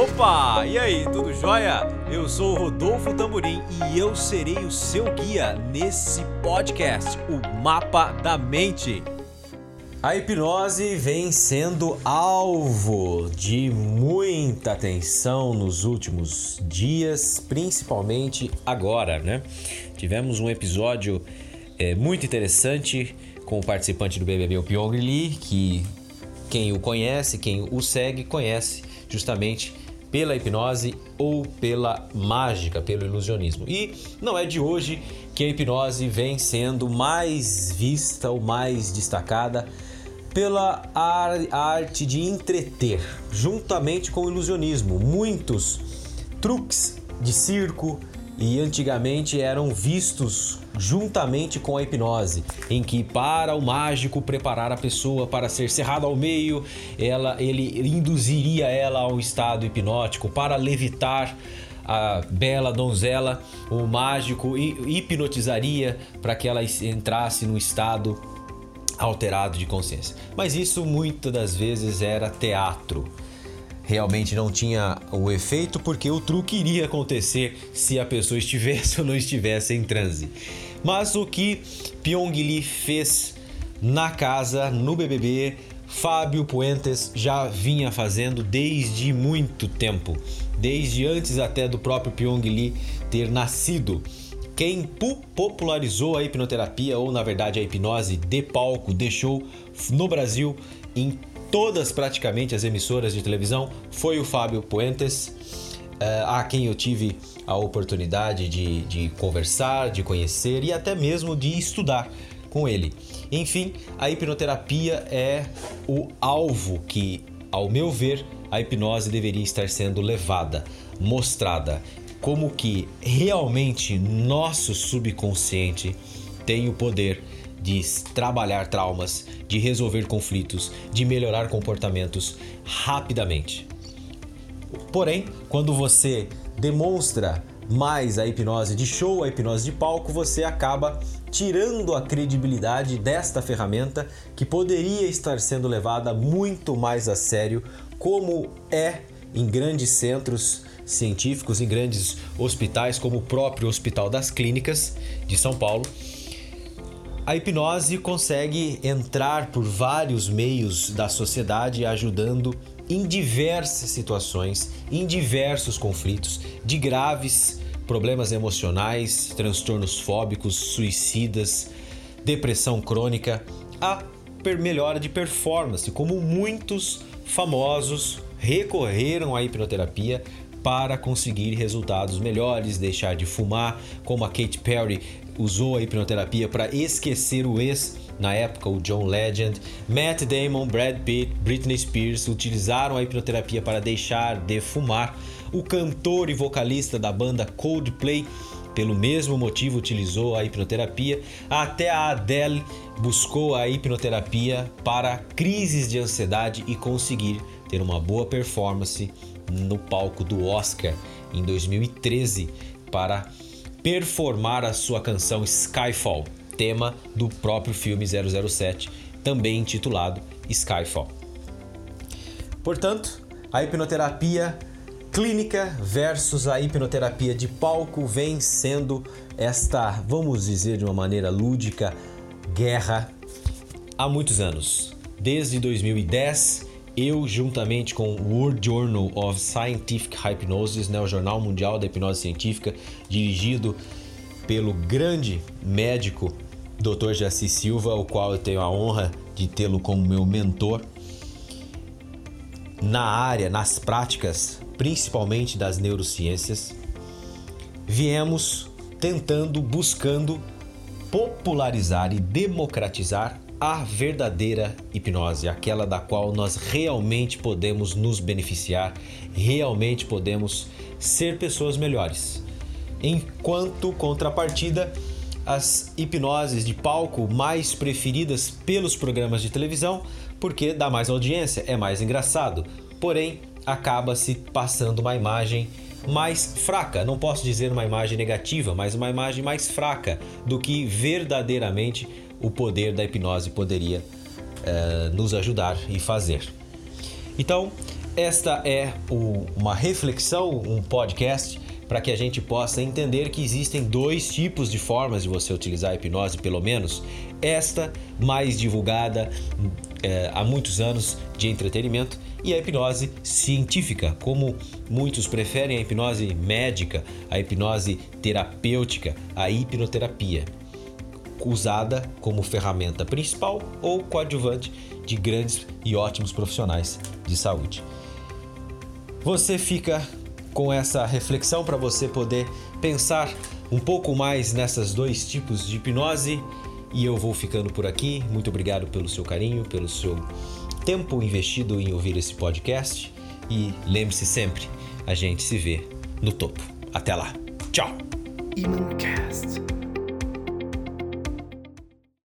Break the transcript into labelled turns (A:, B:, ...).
A: Opa! E aí, tudo jóia? Eu sou o Rodolfo Tamburim e eu serei o seu guia nesse podcast, o Mapa da Mente. A hipnose vem sendo alvo de muita atenção nos últimos dias, principalmente agora, né? Tivemos um episódio é, muito interessante com o participante do BBB, o Pyong Lee, que quem o conhece, quem o segue, conhece justamente pela hipnose ou pela mágica, pelo ilusionismo. E não é de hoje que a hipnose vem sendo mais vista ou mais destacada pela arte de entreter, juntamente com o ilusionismo. Muitos truques de circo e antigamente eram vistos juntamente com a hipnose, em que para o mágico preparar a pessoa para ser cerrado ao meio, ela ele induziria ela a um estado hipnótico para levitar a bela donzela, o mágico hipnotizaria para que ela entrasse num estado alterado de consciência. Mas isso muitas das vezes era teatro. Realmente não tinha o efeito porque o truque iria acontecer se a pessoa estivesse ou não estivesse em transe. Mas o que Pyong Lee fez na casa, no BBB, Fábio Puentes já vinha fazendo desde muito tempo, desde antes até do próprio Pyong Lee ter nascido. Quem popularizou a hipnoterapia, ou na verdade a hipnose de palco, deixou no Brasil em todas praticamente as emissoras de televisão, foi o Fábio Puentes, eh, a quem eu tive a oportunidade de, de conversar, de conhecer e até mesmo de estudar com ele. Enfim, a hipnoterapia é o alvo que, ao meu ver, a hipnose deveria estar sendo levada, mostrada como que realmente nosso subconsciente tem o poder de trabalhar traumas, de resolver conflitos, de melhorar comportamentos rapidamente. Porém, quando você demonstra mais a hipnose de show, a hipnose de palco, você acaba tirando a credibilidade desta ferramenta que poderia estar sendo levada muito mais a sério, como é em grandes centros científicos em grandes hospitais, como o próprio Hospital das Clínicas de São Paulo. A hipnose consegue entrar por vários meios da sociedade, ajudando em diversas situações, em diversos conflitos, de graves problemas emocionais, transtornos fóbicos, suicidas, depressão crônica, a melhora de performance, como muitos famosos recorreram à hipnoterapia para conseguir resultados melhores, deixar de fumar, como a Katy Perry usou a hipnoterapia para esquecer o ex na época, o John Legend, Matt Damon, Brad Pitt, Britney Spears utilizaram a hipnoterapia para deixar de fumar. O cantor e vocalista da banda Coldplay, pelo mesmo motivo, utilizou a hipnoterapia. Até a Adele buscou a hipnoterapia para crises de ansiedade e conseguir ter uma boa performance no palco do Oscar em 2013 para performar a sua canção Skyfall, tema do próprio filme 007, também intitulado Skyfall. Portanto, a hipnoterapia clínica versus a hipnoterapia de palco vem sendo esta, vamos dizer de uma maneira lúdica, guerra há muitos anos. Desde 2010, eu, juntamente com o World Journal of Scientific Hypnosis, né, o Jornal Mundial da Hipnose Científica, dirigido pelo grande médico Dr. Jaci Silva, o qual eu tenho a honra de tê-lo como meu mentor na área, nas práticas, principalmente das neurociências, viemos tentando, buscando popularizar e democratizar a verdadeira hipnose, aquela da qual nós realmente podemos nos beneficiar, realmente podemos ser pessoas melhores. Enquanto contrapartida, as hipnoses de palco mais preferidas pelos programas de televisão, porque dá mais audiência, é mais engraçado, porém acaba se passando uma imagem mais fraca, não posso dizer uma imagem negativa, mas uma imagem mais fraca do que verdadeiramente o poder da hipnose poderia uh, nos ajudar e fazer. Então, Esta é o, uma reflexão, um podcast para que a gente possa entender que existem dois tipos de formas de você utilizar a hipnose, pelo menos. Esta mais divulgada é, há muitos anos de entretenimento e a hipnose científica, como muitos preferem a hipnose médica, a hipnose terapêutica, a hipnoterapia, usada como ferramenta principal ou coadjuvante de grandes e ótimos profissionais de saúde. Você fica com essa reflexão para você poder pensar um pouco mais nessas dois tipos de hipnose e eu vou ficando por aqui. Muito obrigado pelo seu carinho, pelo seu tempo investido em ouvir esse podcast. E lembre-se sempre, a gente se vê no topo. Até lá. Tchau. Imancast.